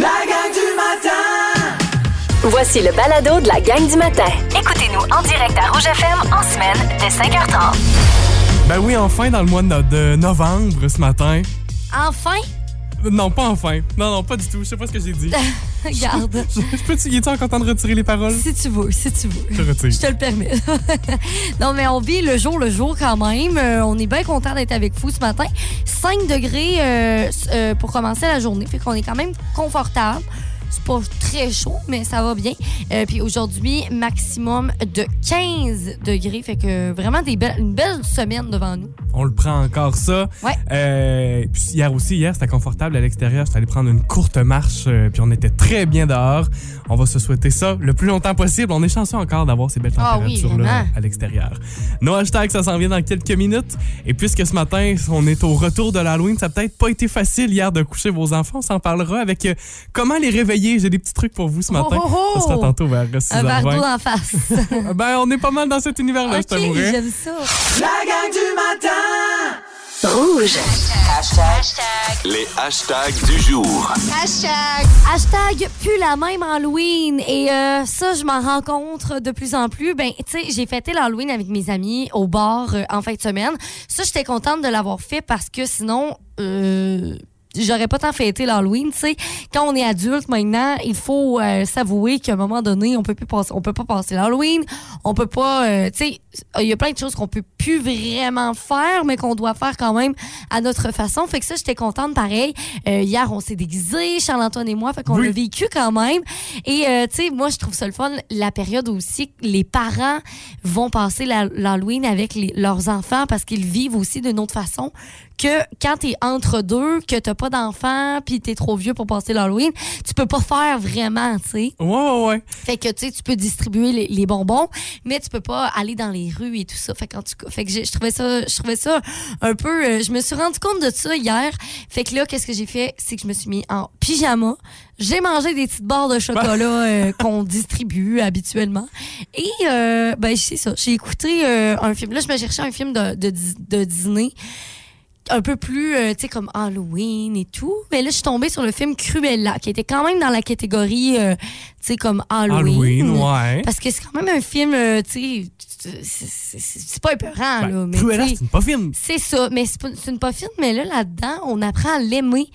La gang du matin! Voici le balado de la gang du matin. Écoutez-nous en direct à Rouge FM en semaine dès 5h30. Ben oui, enfin dans le mois de, de novembre ce matin. Enfin, Non, pas enfin. Non, non, pas du tout. Je sais pas ce que j'ai dit. regarde. Je, je peux-tu, il est encore temps de retirer les paroles? si tu veux, si tu veux. Je retire. Je te le permets. non, mais on vit le jour le jour quand même. Euh, on est bien content d'être avec vous ce matin. 5 degrés euh, euh, pour commencer la journée. Fait qu'on est quand même confortable. C'est pas très chaud, mais ça va bien. Euh, puis aujourd'hui, maximum de 15 degrés. Fait que vraiment des belles- une belle semaine devant nous. On le prend encore ça. Ouais. Euh, puis hier aussi, hier, c'était confortable à l'extérieur. J'étais allé prendre une courte marche, euh, puis on était très bien dehors. On va se souhaiter ça le plus longtemps possible. On est chanceux encore d'avoir ces belles Ah oui, températures-là à l'extérieur. Nos hashtags, ça s'en vient dans quelques minutes. Et puisque ce matin, on est au retour de l'Halloween, ça n'a peut-être pas été facile hier de coucher vos enfants. On s'en parlera avec euh, comment les réveiller. J'ai des petits trucs pour vous ce matin. Oh, oh, oh! Ça sera tantôt vers 6h20. Un verre d'eau d'en face. Ben, on est pas mal dans cet univers-là, je OK, t'avouerais. j'aime ça. La gang du matin! Rouge. Les hashtags du jour. Hashtag plus la même Halloween. Et euh, ça, je m'en rencontre de plus en plus. Ben, tu sais, j'ai fêté l'Halloween avec mes amis au bar euh, en fin de semaine. Ça, j'étais contente de l'avoir fait parce que sinon, euh, j'aurais pas tant fêté l'Halloween. Tu sais, quand on est adulte maintenant, il faut euh, s'avouer qu'à un moment donné, on peut plus passer, on peut pas passer l'Halloween. On peut pas, euh, tu sais, il y a plein de choses qu'on peut plus vraiment faire, mais qu'on doit faire quand même à notre façon. Fait que ça, j'étais contente pareil. Euh, hier, on s'est déguisés, Charles-Antoine et moi, fait qu'on Oui. l'a vécu quand même. Et tu sais, moi, je trouve ça le fun, la période aussi, les parents vont passer l'Halloween avec les- leurs enfants parce qu'ils vivent aussi d'une autre façon que quand t'es entre deux, que t'as pas d'enfants, puis t'es trop vieux pour passer l'Halloween, tu peux pas faire vraiment, tu sais. Ouais, ouais, ouais. Fait que tu sais, tu peux distribuer les, les bonbons, mais tu peux pas aller dans les rues et tout ça. Fait, qu'en tout cas, fait que je trouvais ça, je trouvais ça un peu. euh, je me suis rendu compte de ça hier. Fait que là, qu'est-ce que j'ai fait, c'est que je me suis mis en pyjama. J'ai mangé des petites barres de chocolat euh, qu'on distribue habituellement. Et euh, ben c'est ça. J'ai écouté euh, un film. Là, je me cherchais un film de, de, de Disney un peu plus, euh, tu sais, comme Halloween et tout. Mais là, je suis tombée sur le film Cruella, qui était quand même dans la catégorie, euh, sais, comme Halloween. Halloween, ouais. Parce que c'est quand même un film, euh, tu sais, c'est- pas épeurant, là. Ben, Mais Cruella, tu sais, c'est une pas film. c'est ça, mais c'est une pas fine, mais là, là-dedans, on apprend à l'aimer.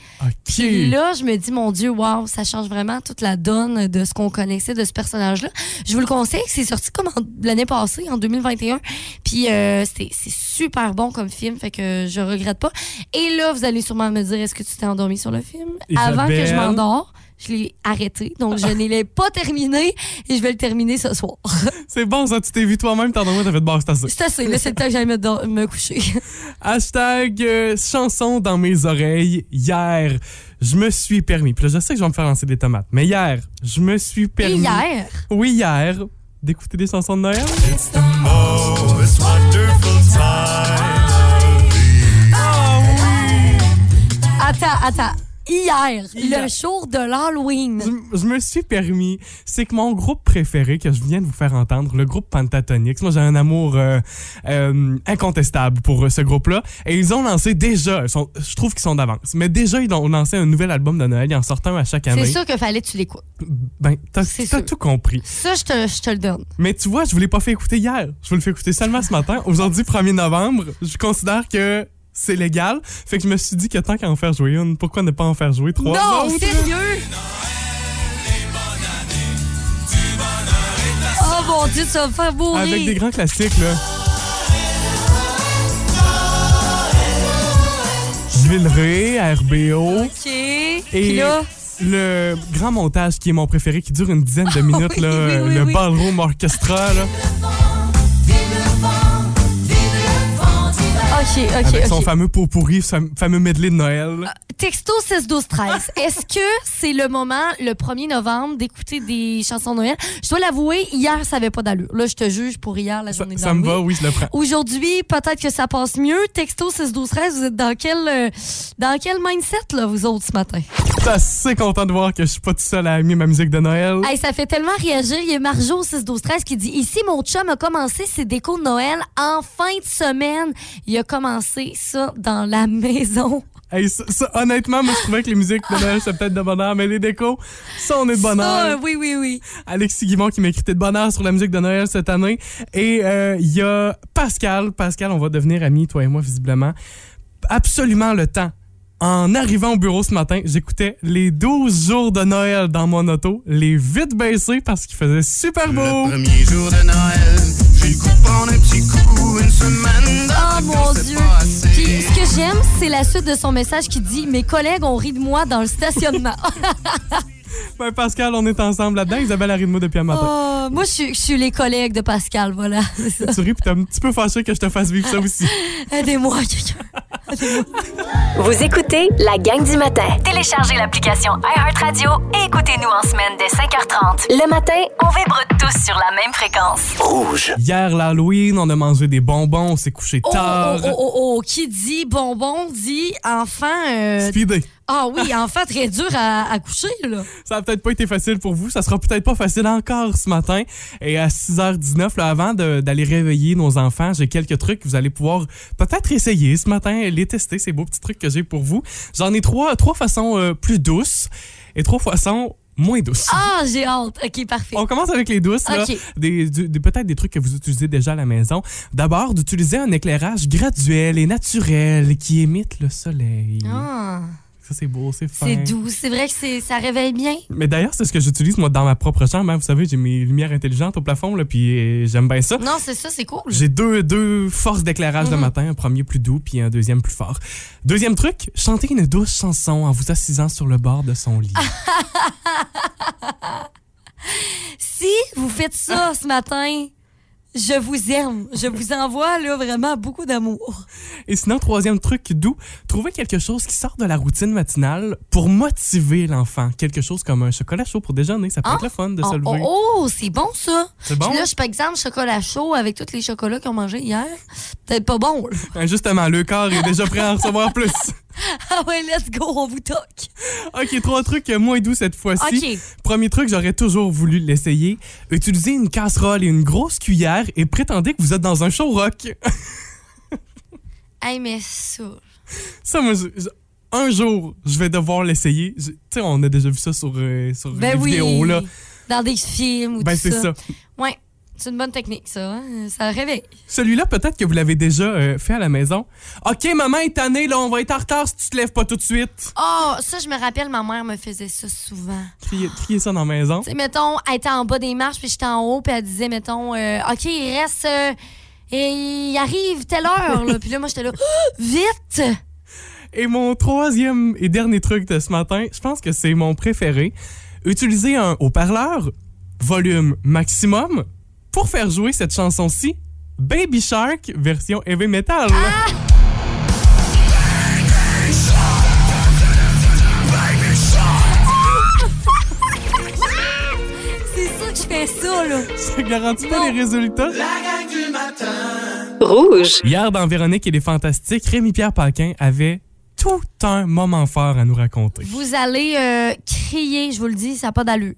Puis OK. là, je me dis, mon Dieu, wow, ça change vraiment toute la donne de ce qu'on connaissait de ce personnage-là. Je vous le conseille, c'est sorti comme l'année passée, en 2021. Puis euh, c'est super bon comme film, fait que je regrette pas. Et là, vous allez sûrement me dire, est-ce que tu t'es endormi sur le film? Avant que je m'endors, je l'ai arrêté, donc je ne l'ai pas terminé et je vais le terminer ce soir. C'est bon, ça. Tu t'es vu toi-même, t'as dormi, t'as fait de base, c'est assez. C'est assez, là, c'est le temps que j'aille me, me coucher. Hashtag euh, chanson dans mes oreilles. Hier, je me suis permis. Puis là, je sais que je vais me faire lancer des tomates. Mais hier, je me suis Et permis. hier, Oui, hier. D'écouter des chansons de Noël. attends, attends. Hier, Hier. le jour de l'Halloween. Je, je me suis permis. C'est que mon groupe préféré que je viens de vous faire entendre, le groupe Pentatonix, moi j'ai un amour euh, euh, incontestable pour euh, ce groupe-là. Et ils ont lancé déjà, sont- je trouve qu'ils sont d'avance, mais déjà ils ont lancé un nouvel album de Noël, ils en sortent un à chaque année. C'est sûr qu'il fallait que tu l'écoutes. Ben, t'as tout compris. Ça, je te, je te le donne. Mais tu vois, je vous l'ai pas fait écouter hier. Je vous le fais écouter seulement ce matin. Aujourd'hui, 1er novembre, je considère que c'est légal. Fait que je me suis dit que tant qu'à en faire jouer une, pourquoi ne pas en faire jouer trois non, autres? sérieux? Oh mon Dieu, ça va me faire mourir. Avec des grands classiques, là. Jules Ray, RBO. OK. Et Puis là, le grand montage qui est mon préféré, qui dure une dizaine de minutes, Oui, là, oui, oui, le. Ballroom Orchestra, là, OK, OK, avec son fameux pot pourri, son fameux medley de Noël. Texto 6 12 13. Est-ce que c'est le moment, le 1er novembre, d'écouter des chansons de Noël? Je dois l'avouer, hier, ça avait pas d'allure. Là, je te juge pour hier, la Ça, journée de ça me va, oui, je le prends. Aujourd'hui, peut-être que ça passe mieux. Texto 6 12 13, vous êtes dans quel, euh, dans quel mindset, là, vous autres, ce matin? Suis assez content de voir que je suis pas tout seul à aimer ma musique de Noël. Hey, ça fait tellement réagir. Il y a Marjo 6 12 13 qui dit Ici, mon chum a commencé ses décos de Noël en fin de semaine. Il a commencé ça dans la maison. Hey, ça, ça, honnêtement, moi, je trouvais que les musiques de Noël, c'est peut-être de bonheur, mais les décos, ça, on est de bonheur. Oui, oui, oui. Alexis Guimont qui m'a écrit de bonheur sur la musique de Noël cette année. Et euh, il y a Pascal. Pascal, on va devenir amis, toi et moi, visiblement. Absolument le temps. En arrivant au bureau ce matin, j'écoutais les 12 jours de Noël dans mon auto, les vitres baissées parce qu'il faisait super beau. Le premier jour de Noël, j'ai un petit coup, une semaine Oh mon Dieu! Puis ce que j'aime, c'est la suite de son message qui dit Mes collègues ont ri de moi dans le stationnement. Ben, Pascal, on est ensemble là-dedans. Isabelle a ri de moi depuis un matin. Oh, moi, je suis, je suis les collègues de Pascal, voilà. c'est ça. Tu ris puis t'es un petit peu fâché que je te fasse vivre ça aussi. Aidez-moi, quelqu'un. Vous écoutez la gang du matin. Téléchargez l'application iHeartRadio et écoutez-nous en semaine dès 5h30. Le matin, on vibre tous sur la même fréquence. Rouge. Hier, l'Halloween, on a mangé des bonbons, on s'est couché Oh, tard. oh, oh, oh, oh, qui dit bonbon dit enfant. euh, Speedé. Ah oui, enfant très dur à, à coucher, là. Ça a peut-être pas été facile pour vous. Ça sera peut-être pas facile encore ce matin. Et à 6h19, là, avant d'aller réveiller nos enfants, j'ai quelques trucs que vous allez pouvoir peut-être essayer ce matin, les tester, ces beaux petits trucs que j'ai pour vous. J'en ai trois, trois façons euh, plus douces et trois façons moins douces. Ah, j'ai hâte. OK, parfait. On commence avec les douces, là. Ok. Des, du- des- peut-être des trucs que vous utilisez déjà à la maison. D'abord, d'utiliser un éclairage graduel et naturel qui imite le soleil. Ah, Ça, c'est beau, c'est fin. c'est doux. C'est vrai que c'est, ça réveille bien. Mais d'ailleurs, c'est ce que j'utilise moi dans ma propre chambre. hein. Vous savez, j'ai mes lumières intelligentes au plafond, là, puis euh, j'aime bien ça. Non, c'est ça, c'est cool. J'ai deux, deux forces d'éclairage le matin, un premier plus doux, puis un deuxième plus fort. Deuxième truc, chanter une douce chanson en vous assisant sur le bord de son lit. Si vous faites ça ce matin, je vous aime. Je vous envoie là vraiment beaucoup d'amour. Et sinon, troisième truc doux, trouver quelque chose qui sort de la routine matinale pour motiver l'enfant. Quelque chose comme un chocolat chaud pour déjeuner, ça peut Ah. être le fun de se lever. oh, oh, c'est bon ça. C'est bon? Là, je par exemple chocolat chaud avec tous les chocolats qu'ils ont mangé hier. Peut-être pas bon. Ben, justement, le corps est déjà prêt à en recevoir plus. Ah ouais, let's go, on vous toque. OK, trois trucs moins doux cette fois-ci. OK. Premier truc, j'aurais toujours voulu l'essayer. Utilisez une casserole et une grosse cuillère et prétendez que vous êtes dans un show rock. Hey, mais ça. Ça, moi, un jour, je vais devoir l'essayer. Tu sais, on a déjà vu ça sur, euh, sur Ben les oui. vidéos, là. Dans des films ou Ben, tout c'est ça. Ouais. C'est une bonne technique, ça. hein. Ça réveille. Celui-là, peut-être que vous l'avez déjà euh, fait à la maison. OK, maman est tannée, là, on va être en retard si tu te lèves pas tout de suite. Oh, ça, je me rappelle, ma mère me faisait ça souvent. Criez ça dans la maison. Sais, mettons, elle était en bas des marches, puis j'étais en haut, puis elle disait, mettons, euh, OK, il reste. euh, et il arrive telle heure, là. Puis là, moi, j'étais là, Oh, vite! Et mon troisième et dernier truc de ce matin, je pense que c'est mon préféré. Utiliser un haut-parleur, volume maximum, pour faire jouer cette chanson-ci, Baby Shark version heavy metal. C'est ça que je fais ça, là. Ça garantit pas Non. les résultats. La gang du matin. Rouge. Hier, dans Véronique et les Fantastiques, Rémi-Pierre Paquin avait tout un moment fort à nous raconter. Vous allez euh, crier, je vous le dis, ça n'a pas d'allure.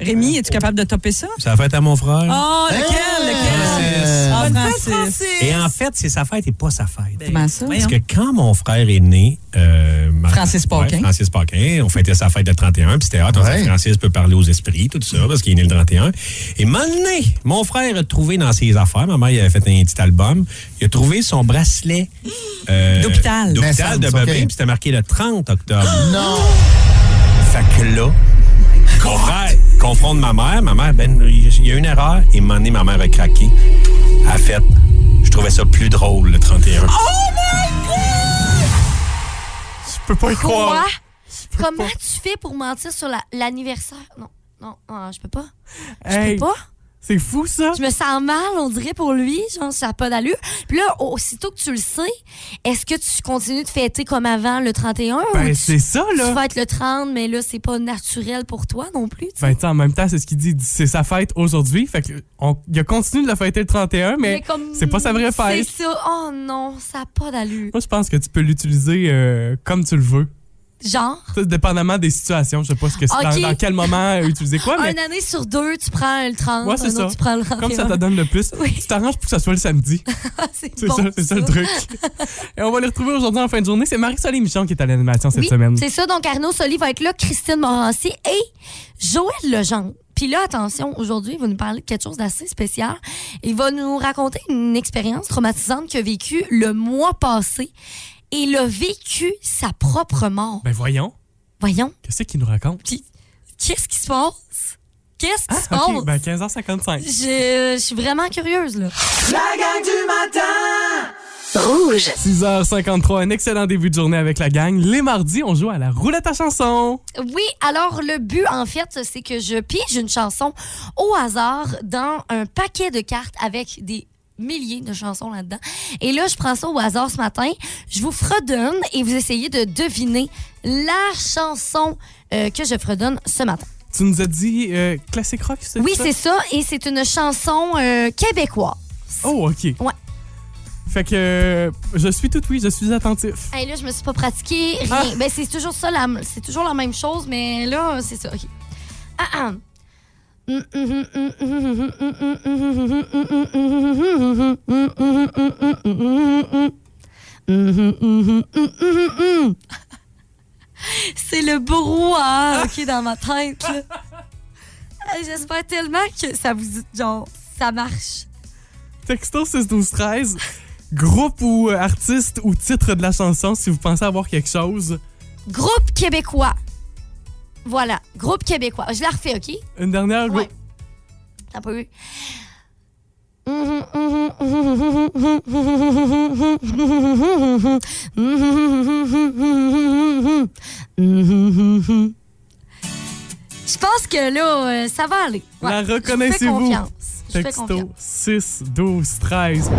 Rémi, es-tu capable de topper ça? C'est la fête à mon frère. Oh, lequel? Lequel? Ah, Francis. Et en fait, c'est sa fête et pas sa fête. Comment ça? Parce que quand mon frère est né, euh, ma- Francis Paquin. Ouais, Francis Paquin, on fêtait sa fête le 31, puis c'était hâte, Francis peut parler aux esprits, tout ça, parce qu'il est né le 31. Et maintenant, mon frère a trouvé dans ses affaires, ma mère il avait fait un petit album, il a trouvé son bracelet euh, D'hôpital. d'hôpital de bébé, puis c'était marqué le 30 octobre. Non! Fait que là, mon frère confronte ma mère. Ma mère, ben, il y a une erreur. Et un moment donné, ma mère a craqué. Elle a fait, je trouvais ça plus drôle le 31. Je peux pas y croire. Quoi? Comment tu fais pour mentir sur la- l'anniversaire? Non, non, non, je peux pas. Je Hey, peux pas. C'est fou ça. Je me sens mal, on dirait, pour lui. Genre, ça n'a pas d'allure. Puis là, aussitôt que tu le sais, est-ce que tu continues de fêter comme avant le 31? ou Ben, tu- c'est ça, Tu là. vas être le 30, mais là, c'est pas naturel pour toi non plus. tu sais? Ben, tu sais, en même temps, c'est ce qu'il dit. Il dit, C'est sa fête aujourd'hui. Fait que on- il a continué de la fêter le 31, mais, comme- c'est pas sa vraie fête. C'est ça. Oh non, ça n'a pas d'allure. Moi, je pense que tu peux l'utiliser euh, comme tu le veux. Genre, Ça, dépendamment des situations, je sais pas ce que c'est, dans, dans quel moment euh, utiliser quoi, mais une année sur deux, tu prends le 30, Ouais, c'est un ça. autre, tu prends le 31. comme ça te donne le plus, Oui. tu t'arranges pour que ça soit le samedi. c'est C'est bon, ça, ça le truc. Et on va les retrouver aujourd'hui en fin de journée. C'est Marie-Soleil Michon qui est à l'animation cette Oui, semaine. c'est ça. Donc, Arnaud Soli va être là, Christine Morancy et Joël Legendre. Puis là, attention, aujourd'hui, il va nous parler de quelque chose d'assez spécial. Il va nous raconter une expérience traumatisante qu'il a vécue le mois passé. Et il a vécu sa propre mort. Ben voyons, Voyons, qu'est-ce qu'il nous raconte? puis qu'est-ce qui se passe? Qu'est-ce qui se Ah, passe? ok, ben 15h55. Je, je suis vraiment curieuse, là. La gang du matin Rouge. 6h53, un excellent début de journée avec la gang. Les mardis, on joue à la roulette à chansons. Oui, alors le but, en fait, c'est que je pige une chanson au hasard dans un paquet de cartes avec des milliers de chansons là-dedans. Et là, je prends ça au hasard ce matin. Je vous fredonne et vous essayez de deviner la chanson euh, que je fredonne ce matin. Tu nous as dit euh, classique rock, c'est Oui, c'est ça. Et c'est une chanson euh, québécoise. Oh, OK. Ouais. Fait que euh, je suis tout oui, je suis attentif. Hey, là, je me suis pas pratiqué, rien. Ah. Ben, c'est toujours ça, c'est toujours la même chose, mais là, c'est ça. OK. Ah, ah. C'est le brouhaha, OK, dans ma tête, J'espère tellement que ça vous dit, genre, ça marche. Texto 6 12 13 groupe ou euh, artiste ou titre de la chanson si vous pensez avoir quelque chose. Groupe québécois. Voilà, groupe québécois. Je la refais, OK? Une dernière Ouais. T'as pas eu? Je pense que là, euh, ça va aller. La vous fais reconnaissez-vous? Je Texto confiance. 6 12 13.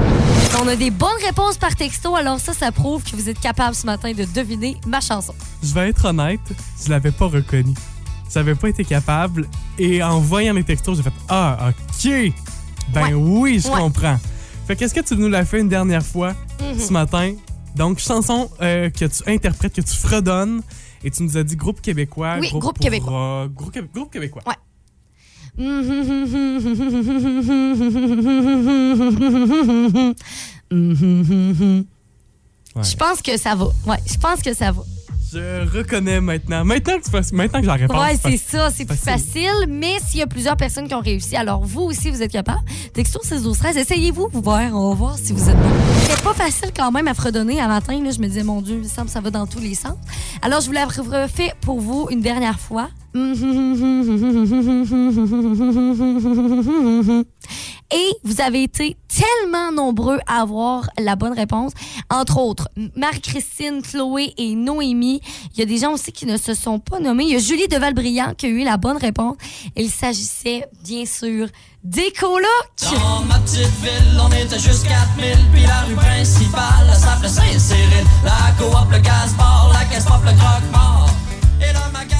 On a des bonnes réponses par texto, alors ça, ça prouve que vous êtes capable ce matin de deviner ma chanson. Je vais être honnête, je l'avais pas reconnu. J'avais pas été capable et en voyant les textos, j'ai fait ah OK. Ben Ouais. oui, je Ouais. comprends. Fait qu'est-ce que tu nous l'as fait une dernière fois Mhm. ce matin? Donc chanson euh, que tu interprètes, que tu fredonnes et tu nous as dit groupe québécois, Oui, groupe québécois. groupe, groupe québécois. Ouais. Ouais. Je pense que ça va. Ouais, je pense que ça va. Je reconnais maintenant. Maintenant que, tu fais- maintenant que j'ai la réponse. Ouais, c'est ça, c'est plus facile. Mais s'il y a plusieurs personnes qui ont réussi, alors vous aussi, vous êtes capable. Texto 16 12 13, essayez-vous, vous voir, on va voir si vous êtes bon. C'est pas facile quand même à fredonner à matin. Là, je me disais, mon Dieu, il me semble que ça va dans tous les sens. Alors, je vous la refais pour vous une dernière fois. Et vous avez été tellement nombreux à avoir la bonne réponse. Entre autres, Marie-Christine, Chloé et Noémie. Il y a des gens aussi qui ne se sont pas nommés. Il y a Julie de Valbriand qui a eu la bonne réponse. Il s'agissait, bien sûr, des colocs. Dans ma petite ville, on était juste 4000, puis la principale s'appelait Saint-Cyril. La coop, le croque-mort.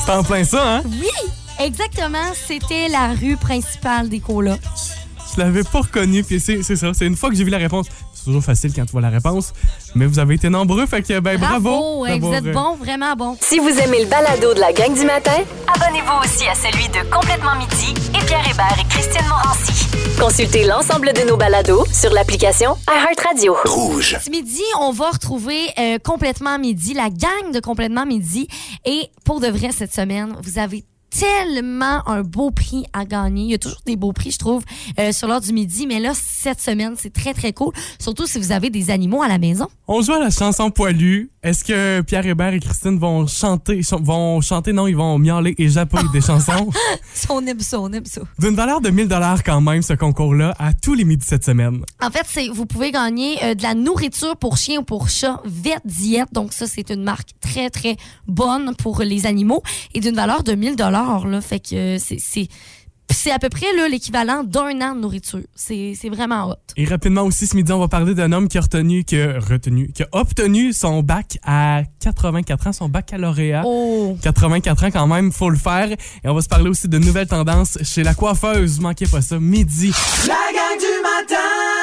C'est en plein ça, hein? Oui, exactement. C'était la rue principale des colocs. Je l'avais pas reconnu, puis c'est ça. C'est une fois que j'ai vu la réponse. C'est toujours facile quand tu vois la réponse. Mais vous avez été nombreux, fait que ben bravo. Bravo, hey, vous êtes bons, vraiment bons. Si vous aimez le balado de la gang du matin, abonnez-vous aussi à celui de Complètement Midi et Pierre Hébert et Christine Morancy. Consultez l'ensemble de nos balados sur l'application iHeartRadio. Rouge. Ce midi, on va retrouver euh, complètement midi, la gang de complètement midi. Et pour de vrai, cette semaine, vous avez tellement un beau prix à gagner. Il y a toujours des beaux prix, je trouve, euh, sur l'heure du midi. Mais là, cette semaine, c'est très, très cool. Surtout si vous avez des animaux à la maison. On joue à la chanson poilue. Est-ce que Pierre Hébert et Christine vont chanter, ch- vont chanter, non, ils vont miauler et japper des chansons? On aime ça, on aime ça. d'une valeur de 1000 dollars quand même, ce concours-là, à tous les midis cette semaine. En fait, c'est vous pouvez gagner euh, de la nourriture pour chien ou pour chat Vet Diète. Donc ça, c'est une marque très très bonne pour les animaux et d'une valeur de 1000 dollars là. Fait que euh, c'est c'est à peu près là, l'équivalent d'un an de nourriture. C'est c'est vraiment hot. Et rapidement aussi, ce midi, on va parler d'un homme qui a retenu, qui a retenu, qui a obtenu son bac à 84 ans, son baccalauréat. Oh. 84 ans quand même, faut le faire. Et on va se parler aussi de nouvelles tendances chez la coiffeuse. Manquez pas ça, midi. La gang du matin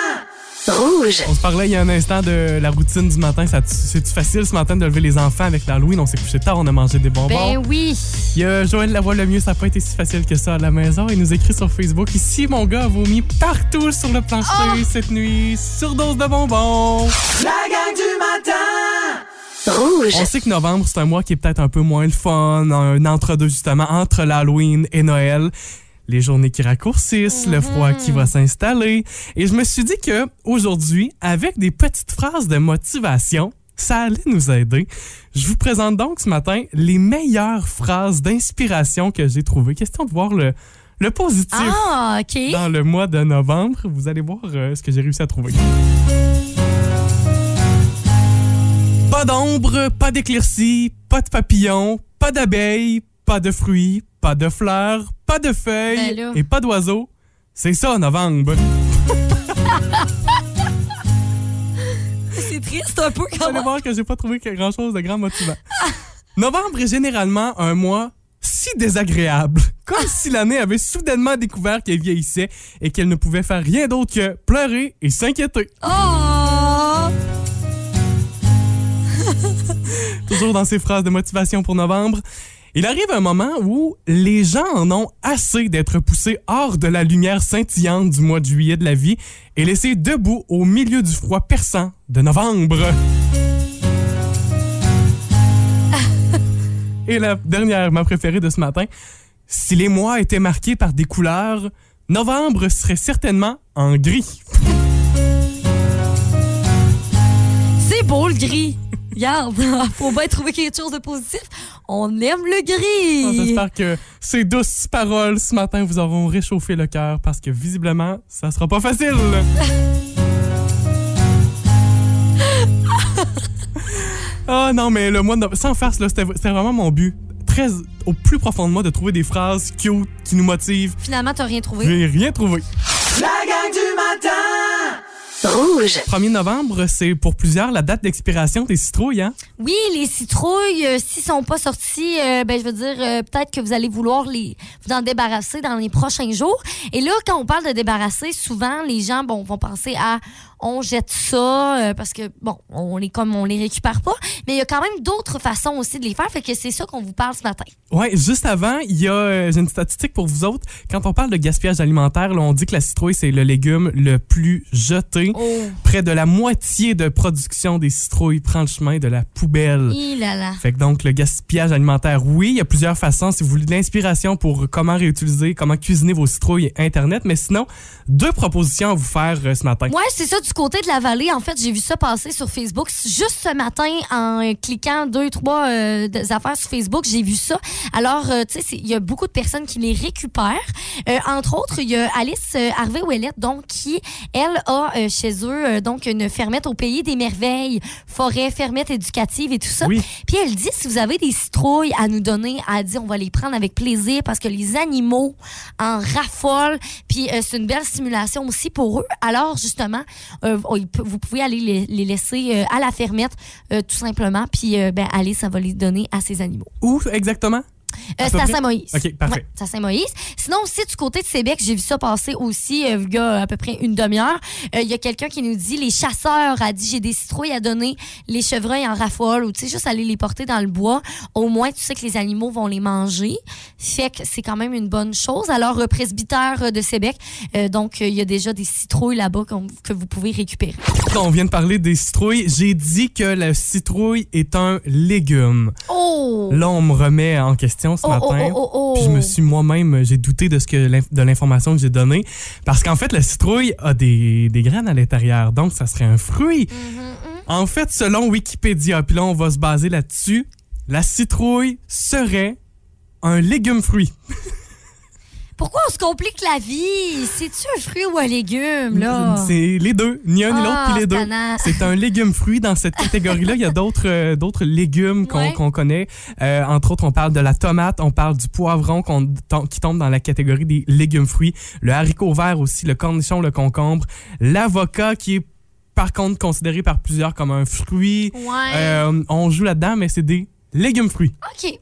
Rouge. On se parlait il y a un instant de la routine du matin. C'est-tu facile ce matin de lever les enfants avec l'Halloween? On s'est couché tard, on a mangé des bonbons. Ben oui. Il y a Joël Lavoie le mieux, ça n'a pas été si facile que ça à la maison. Il nous écrit sur Facebook Ici, mon gars a vomi partout sur le plancher Oh! cette nuit, surdose de bonbons. La gang du matin Rouge. On sait que novembre, c'est un mois qui est peut-être un peu moins le fun, un entre-deux justement, entre l'Halloween et Noël. Les journées qui raccourcissent, le froid qui va s'installer. Et je me suis dit que aujourd'hui, avec des petites phrases de motivation, ça allait nous aider. Je vous présente donc ce matin les meilleures phrases d'inspiration que j'ai trouvées. Question de voir le, le positif Ah, dans le mois de novembre. Vous allez voir euh, ce que j'ai réussi à trouver. Pas d'ombre, pas d'éclaircies, pas de papillons, pas d'abeilles, pas de fruits, pas de fleurs, pas de feuilles Ben et pas d'oiseaux. C'est ça, novembre. C'est triste un peu Vous quand allez même. voir que j'ai pas trouvé grand-chose de grand motivant. Novembre est généralement un mois si désagréable, comme si l'année avait soudainement découvert qu'elle vieillissait et qu'elle ne pouvait faire rien d'autre que pleurer et s'inquiéter. Oh! Toujours dans ses phrases de motivation pour novembre. Il arrive un moment où les gens en ont assez d'être poussés hors de la lumière scintillante du mois de juillet de la vie et laissés debout au milieu du froid perçant de novembre. Et la dernière, ma préférée de ce matin, si les mois étaient marqués par des couleurs, novembre serait certainement en gris. C'est beau le gris. Regarde, faut bien trouver quelque chose de positif. On aime le Ah, gris. J'espère que ces douces paroles ce matin vous auront réchauffé le cœur parce que visiblement, ça sera pas facile. Ah non, mais le mois de sans farce, là, c'était c'était vraiment mon but. Très au plus profond de moi de trouver des phrases cute qui nous motivent. Finalement, t'as rien trouvé. J'ai rien trouvé. La gang du matin Rouge. 1er novembre, c'est pour plusieurs la date d'expiration des citrouilles, hein? Oui, les citrouilles, euh, s'ils sont pas sortis, euh, ben je veux dire, euh, peut-être que vous allez vouloir les vous en débarrasser dans les prochains jours. Et là, quand on parle de débarrasser, souvent les gens bon vont penser à on jette ça euh, parce que bon, on les comme on les récupère pas, mais il y a quand même d'autres façons aussi de les faire. Fait que c'est ça qu'on vous parle ce matin. Ouais, juste avant, il y a euh, j'ai une statistique pour vous autres. Quand on parle de gaspillage alimentaire, là, on dit que la citrouille c'est le légume le plus jeté. Oh, Près de la moitié de production des citrouilles prend le chemin de la poubelle. il là là. Fait que donc le gaspillage alimentaire, oui, il y a plusieurs façons. Si vous voulez de l'inspiration pour comment réutiliser, comment cuisiner vos citrouilles, internet. Mais sinon, deux propositions à vous faire euh, ce matin. Ouais, c'est ça du côté de la vallée. En fait, j'ai vu ça passer sur Facebook juste ce matin en cliquant deux, trois euh, des affaires sur Facebook. J'ai vu ça. Alors, euh, tu sais, il y a beaucoup de personnes qui les récupèrent. Euh, entre autres, il y a Alice euh, Harvey Ouellette, donc, qui, elle, a euh, chez eux euh, donc une fermette au pays des merveilles, forêt, fermette éducative et tout ça. Oui. Puis elle dit, si vous avez des citrouilles à nous donner, elle dit, on va les prendre avec plaisir parce que les animaux en raffolent. Puis euh, c'est une belle stimulation aussi pour eux. Alors, justement, euh, vous pouvez aller les, laisser euh, à la fermette, euh, tout simplement. Puis, ben, aller, ça va les donner à ces animaux. Où exactement? Euh, c'est peu à? Saint-Moïse. OK, parfait. Ouais, c'est à Saint-Moïse. Sinon, aussi, du côté de Sébec, j'ai vu ça passer aussi, euh, il y a à peu près une demi-heure. Euh, Il y a quelqu'un qui nous dit les chasseurs a dit j'ai des citrouilles à donner, les chevreuils en raffole, ou tu sais, juste aller les porter dans le bois. Au moins, tu sais que les animaux vont les manger. Fait que c'est quand même une bonne chose. Alors, euh, presbytère euh, de Sébec, euh, donc, euh, il y a déjà des citrouilles là-bas que vous pouvez récupérer. Quand on vient de parler des citrouilles, j'ai dit que la citrouille est un légume. Oh! Là, on me remet en question ce Oh, oh, matin. oh, oh, oh. Puis je me suis moi-même, j'ai douté de ce que de l'information que j'ai donnée. Parce qu'en fait, la citrouille a des, des graines à l'intérieur. Donc, ça serait un fruit. Mm-hmm, En fait, selon Wikipédia, puis là, on va se baser là-dessus, la citrouille serait un légume-fruit. Pourquoi on se complique la vie? C'est-tu un fruit ou un légume, là? C'est les deux, ni un ni l'autre, Ah, puis les deux. C'est un légume-fruit dans cette catégorie-là. Il y a d'autres euh, d'autres légumes qu'on Ouais. connaît. Euh, entre autres, on parle de la tomate, on parle du poivron qui tombe dans la catégorie des légumes-fruits. Le haricot vert aussi, le cornichon, le concombre. L'avocat qui est par contre considéré par plusieurs comme un fruit. Ouais. Euh, on joue là-dedans, mais c'est des légumes-fruits. OK.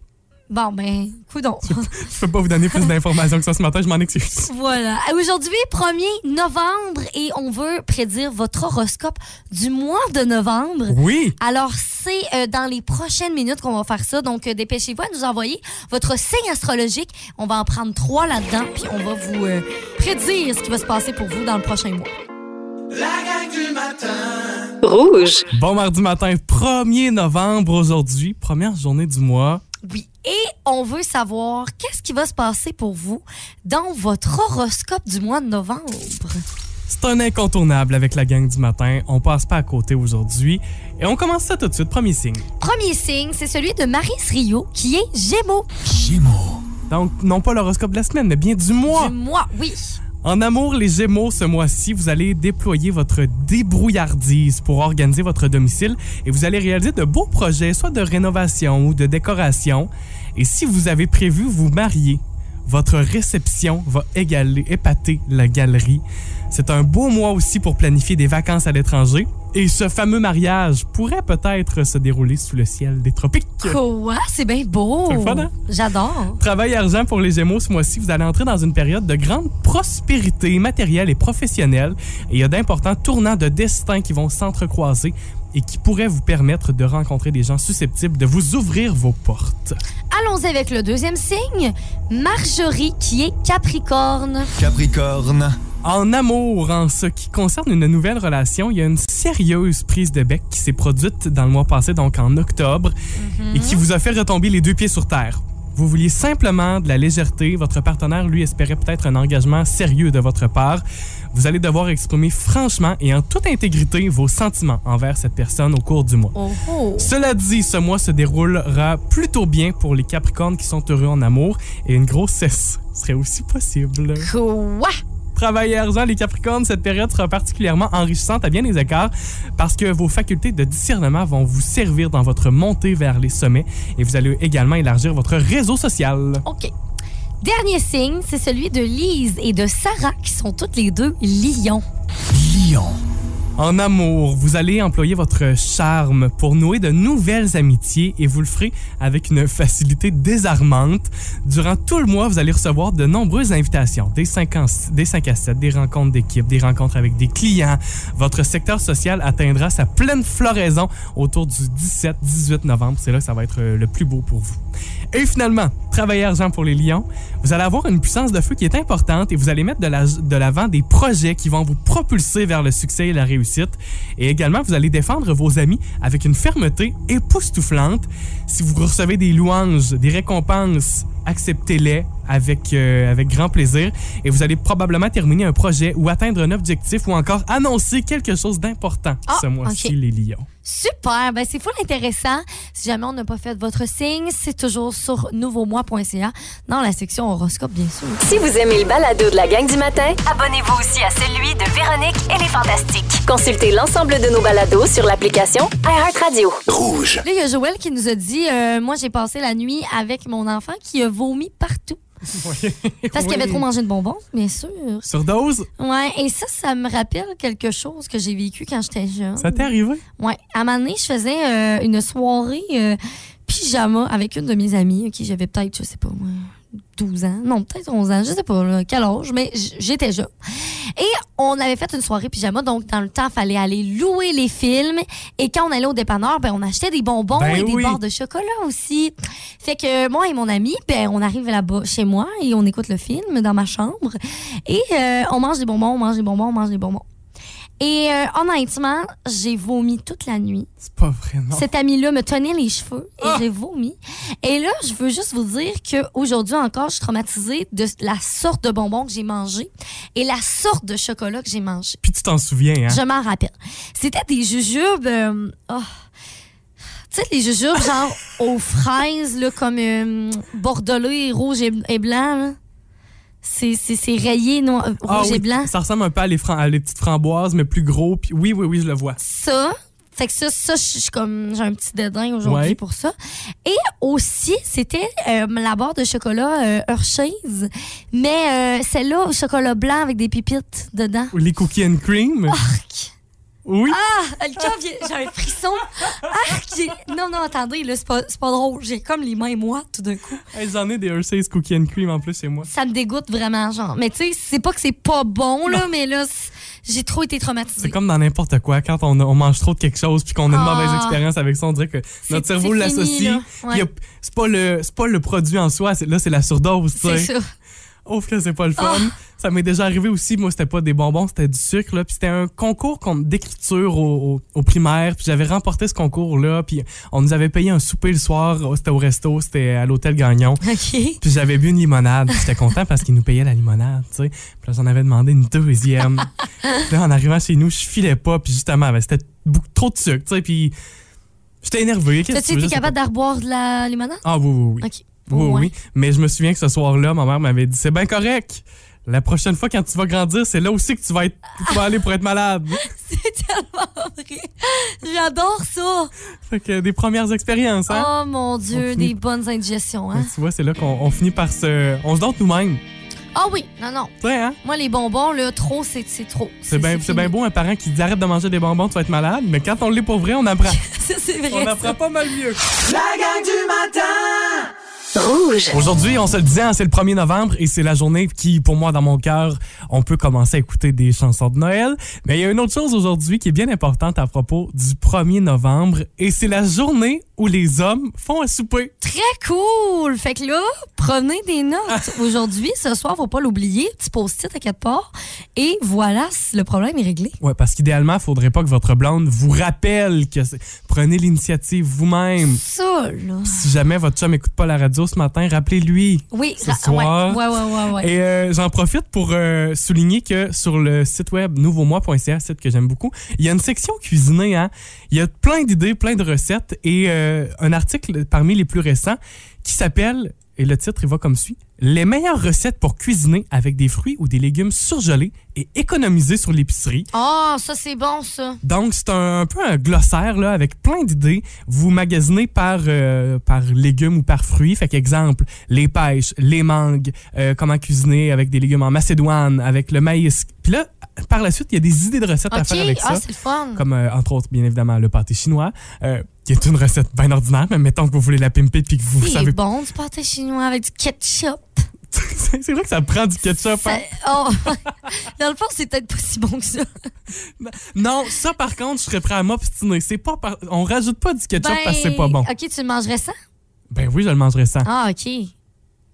Bon, ben, coudon. Je peux pas vous donner plus d'informations que ça ce matin, je m'en excuse. Voilà. Aujourd'hui, 1er novembre, et on veut prédire votre horoscope du mois de novembre. Oui. Alors, c'est euh, dans les prochaines minutes qu'on va faire ça. Donc, euh, dépêchez-vous à nous envoyer votre signe astrologique. On va en prendre trois là-dedans, puis on va vous euh, prédire ce qui va se passer pour vous dans le prochain mois. La gang du matin. Rouge. Bon mardi matin, 1er novembre aujourd'hui, première journée du mois. Oui. Et on veut savoir qu'est-ce qui va se passer pour vous dans votre horoscope du mois de novembre. C'est un incontournable avec la gang du matin. On passe pas à côté aujourd'hui. Et on commence ça tout de suite. Premier signe. Premier signe, c'est celui de Maris Rio, qui est Gémeaux. Donc, non pas l'horoscope de la semaine, mais bien du mois. Du mois, oui. En amour, les Gémeaux, ce mois-ci, vous allez déployer votre débrouillardise pour organiser votre domicile et vous allez réaliser de beaux projets, soit de rénovation ou de décoration. Et si vous avez prévu vous marier, votre réception va égaler, épater la galerie. C'est un beau mois aussi pour planifier des vacances à l'étranger. Et ce fameux mariage pourrait peut-être se dérouler sous le ciel des tropiques. Quoi? C'est bien beau. C'est le fun, hein? J'adore. Travail et argent pour les Gémeaux ce mois-ci, vous allez entrer dans une période de grande prospérité matérielle et professionnelle. Et il y a d'importants tournants de destin qui vont s'entrecroiser et qui pourraient vous permettre de rencontrer des gens susceptibles de vous ouvrir vos portes. Allons avec le deuxième signe, Marjorie, qui est Capricorne. Capricorne. En amour, en ce qui concerne une nouvelle relation, il y a une sérieuse prise de bec qui s'est produite dans le mois passé, donc en octobre, et qui vous a fait retomber les deux pieds sur terre. Vous vouliez simplement de la légèreté, votre partenaire, lui, espérait peut-être un engagement sérieux de votre part. Vous allez devoir exprimer franchement et en toute intégrité vos sentiments envers cette personne au cours du mois. Oh oh. Cela dit, ce mois se déroulera plutôt bien pour les Capricornes qui sont heureux en amour et une grossesse serait aussi possible. Quoi? Travail et argent, les Capricornes, cette période sera particulièrement enrichissante à bien des écarts parce que vos facultés de discernement vont vous servir dans votre montée vers les sommets et vous allez également élargir votre réseau social. OK. Dernier signe, c'est celui de Lise et de Sarah, qui sont toutes les deux lions. Lion. En amour, vous allez employer votre charme pour nouer de nouvelles amitiés et vous le ferez avec une facilité désarmante. Durant tout le mois, vous allez recevoir de nombreuses invitations, des 5, en- des 5 à 7, des rencontres d'équipe, des rencontres avec des clients. Votre secteur social atteindra sa pleine floraison autour du 17-18 novembre. C'est là que ça va être euh, le plus beau pour vous. Et finalement, travailler argent pour les lions, vous allez avoir une puissance de feu qui est importante et vous allez mettre de l'avant des projets qui vont vous propulser vers le succès et la réussite. Et également, vous allez défendre vos amis avec une fermeté époustouflante. Si vous recevez des louanges, des récompenses, acceptez-les avec, euh, avec grand plaisir. Et vous allez probablement terminer un projet ou atteindre un objectif ou encore annoncer quelque chose d'important Ah, ce mois-ci, les lions. Super, ben c'est full intéressant. Si jamais on n'a pas fait votre signe, c'est toujours sur nouveaumois.ca dans la section horoscope, bien sûr. Si vous aimez le balado de la gang du matin, abonnez-vous aussi à celui de Véronique et les Fantastiques. Consultez l'ensemble de nos balados sur l'application iHeartRadio. Rouge. Là, il y a Joël qui nous a dit euh, Moi, j'ai passé la nuit avec mon enfant qui a vomi partout. Parce qu'il avait trop mangé de bonbons, bien sûr. Surdose, Ouais, et ça, ça me rappelle quelque chose que j'ai vécu quand j'étais jeune. ça t'est arrivé? Ouais, à un moment donné, je faisais euh, une soirée euh, pyjama avec une de mes amies. OK, j'avais peut-être, je sais pas, moi, 12 ans. Non, peut-être 11 ans, je sais pas là, quel âge, mais j'étais jeune. Et on avait fait une soirée pyjama, donc dans le temps, il fallait aller louer les films. Et quand on allait au dépanneur, ben, on achetait des bonbons Ben et des barres de chocolat aussi. Fait que moi et mon ami, ben, on arrive là-bas chez moi et on écoute le film dans ma chambre. Et euh, on mange des bonbons, on mange des bonbons, on mange des bonbons. Et euh, honnêtement, j'ai vomi toute la nuit. C'est pas vrai, non. Cet ami-là me tenait les cheveux et Ah! j'ai vomi. Et là, je veux juste vous dire qu'aujourd'hui encore, je suis traumatisée de la sorte de bonbons que j'ai mangé et la sorte de chocolat que j'ai mangé. Puis tu t'en souviens, hein? Je m'en rappelle. C'était des jujubes. euh, oh. Tu sais, les jujubes, genre aux fraises, là, comme euh, bordelais, rouge et, et blanc. là. C'est rayé, noir, rouge Ah et oui, blanc. Ça ressemble un peu à les, à les petites framboises, mais plus gros. Puis oui, oui, oui, je le vois. ça. Fait que ça, ça, je suis comme, j'ai un petit dédain aujourd'hui Ouais. pour ça. Et aussi, c'était euh, la barre de chocolat euh, Hershey's, mais euh, celle-là au chocolat blanc avec des pépites dedans. Ou Les cookies and cream. Arc! Oui. Ah, le cœur vient. J'ai un frisson. Ah, non, non, attendez, là, c'est pas, pas drôle. J'ai comme les mains moites tout d'un coup. Hey, J'en ai des Hershey's Cookie and Cream en plus chez moi. Ça me dégoûte vraiment, genre. Mais tu sais, c'est pas que c'est pas bon, là, mais là, j'ai trop été traumatisée. C'est comme dans n'importe quoi. Quand on, on mange trop de quelque chose puis qu'on a une Ah. mauvaise expérience avec ça, on dirait que notre cerveau l'associe. Ouais. C'est pas, le- c'est pas le produit en soi, là, c'est la surdose. tu C'est ça. Ouf, que c'est pas le fun. Ah. Ça m'est déjà arrivé aussi. Moi, c'était pas des bonbons, c'était du sucre. Là. Puis c'était un concours d'écriture au, au, au primaire. Puis j'avais remporté ce concours-là. Puis on nous avait payé un souper le soir. C'était au resto, c'était à l'hôtel Gagnon. Puis j'avais bu une limonade. J'étais content parce qu'ils nous payaient la limonade, tu sais. Puis là, j'en avais demandé une deuxième. Puis là, en arrivant chez nous, je filais pas. Puis justement, ben, c'était beaucoup trop de sucre, tu sais. Puis j'étais énervé. T'as-tu tu été sais capable pas. de la limonade? Ah oui, oui, oui. Oui, Ouais. oui. Mais je me souviens que ce soir-là, ma mère m'avait dit c'est bien correct. La prochaine fois, quand tu vas grandir, c'est là aussi que tu vas, être, tu vas aller pour être malade. C'est tellement vrai. J'adore ça. Fait que des premières expériences, hein? Oh mon On Dieu, finit- des bonnes indigestions, hein? Tu vois, c'est là qu'on on finit par se. On se dompte nous-mêmes. Ah oui, non, non. Tu sais, hein? Moi, les bonbons, là, trop, c'est trop. C'est bien bien beau un parent qui dit arrête de manger des bonbons, tu vas être malade. Mais quand on l'est pour vrai, on apprend. Ça, c'est vrai. on ça. apprend pas mal mieux. La gang du matin Rouge. Aujourd'hui, on se le disait, hein, c'est le 1er novembre et c'est la journée qui, pour moi, dans mon cœur, on peut commencer à écouter des chansons de Noël. Mais il y a une autre chose aujourd'hui qui est bien importante à propos du 1er novembre et c'est la journée où les hommes font un souper. Très cool. Fait que là, prenez des notes. Ah. Aujourd'hui, ce soir, faut pas l'oublier. Petit post-it à quatre parts. Et voilà, le problème est réglé. Ouais, parce qu'idéalement, il faudrait pas que votre blonde vous rappelle que prenez l'initiative vous-même. Ça, là. Si jamais votre chum écoute pas la radio ce matin, rappelez-lui. Oui, Ce soir. Ouais, ouais, ouais. Et euh, j'en profite pour euh, souligner que sur le site web nouveaumois.ca, site que j'aime beaucoup, il y a une section cuisinée. Hein? Il y a plein d'idées, plein de recettes et euh, un article parmi les plus récents qui s'appelle, et le titre il va comme suit, Les meilleures recettes pour cuisiner avec des fruits ou des légumes surgelés et économiser sur l'épicerie. Oh, ça, c'est bon, ça. Donc, c'est un, un peu un glossaire là, avec plein d'idées. Vous magasinez par, euh, par légumes ou par fruits. Fait qu'exemple, les pêches, les mangues, euh, comment cuisiner avec des légumes en macédoine, avec le maïs. Puis là, par la suite, il y a des idées de recettes à faire avec Ah, ça. c'est le fun. Comme, euh, entre autres, bien évidemment, le pâté chinois, qui est une recette bien ordinaire, mais mettons que vous voulez la pimper puis que vous C'est savez bon, du pâté chinois avec du ketchup. c'est vrai que ça prend du ketchup. hein? Oh. Dans le fond, c'est peut-être pas si bon que ça. Non, ça, par contre, je serais prêt à m'obstiner. C'est pas par- On rajoute pas du ketchup Ben, parce que c'est pas bon. OK, tu le mangerais sans? Ben oui, je le mangerais sans. Ah, OK.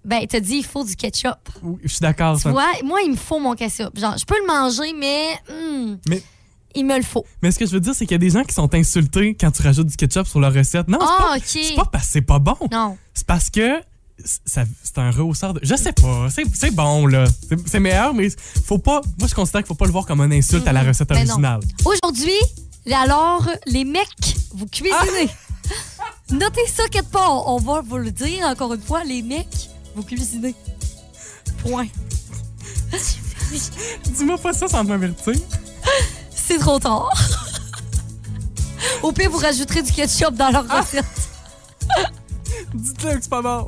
Ben, t'as dit, il faut du ketchup. Oui, Je suis d'accord. Tu ça. vois, moi, il me faut mon ketchup. Genre, je peux le manger, mais, hmm, Mais- il me le faut. Mais ce que je veux dire, c'est qu'il y a des gens qui sont insultés quand tu rajoutes du ketchup sur leur recette. Non, c'est Ah, pas, parce que c'est pas bon. Non. C'est parce que c'est un rehausseur de. Je sais pas. C'est bon, là. C'est- meilleur, mais faut pas. Moi, je considère qu'il faut pas le voir comme une insulte à la recette Ben non. originale. Aujourd'hui, alors, les mecs, vous cuisinez. Notez ça quelque part. On va vous le dire encore une fois, les mecs, vous cuisinez. Point. Dis-moi pas ça sans m'avertir. C'est trop tard. Au pire, vous rajouterez du ketchup dans leur recette. Dites-le que c'est pas bon.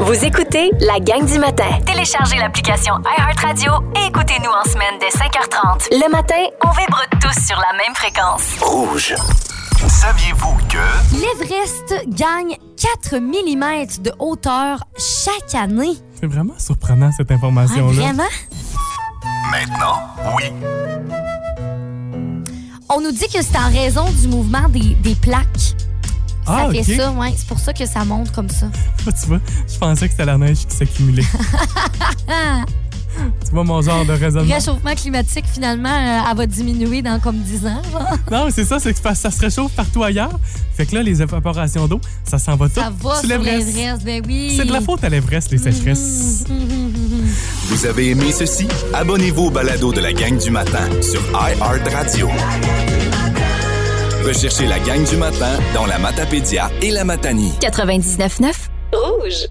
Vous écoutez la gang du matin. Téléchargez l'application iHeartRadio et écoutez-nous en semaine dès 5h30. Le matin, on vibre tous sur la même fréquence. Rouge. Saviez-vous que... L'Everest gagne 4 mm de hauteur chaque année? C'est vraiment surprenant, cette Ah, information-là. vraiment? Maintenant, oui. On nous dit que c'est en raison du mouvement des, des plaques. Ça Ah, fait ok. ça, ouais. C'est pour ça que ça monte comme ça. tu vois, je pensais que c'était la neige qui s'accumulait. tu vois mon genre de raisonnement. Réchauffement climatique, finalement, euh, elle va diminuer dans comme 10 ans. genre. Non, mais c'est ça, c'est que ça se réchauffe partout ailleurs. Fait que là, les évaporations d'eau, ça s'en va tout Ça va sur l'Everest. l'Everest, ben oui. C'est de la faute à l'Everest, les sécheresses. Vous avez aimé ceci? Abonnez-vous au balado de la gang du matin sur iHeartRadio. Recherchez la gang du matin dans la Matapédia et la Matanie. 99.9 Rouge.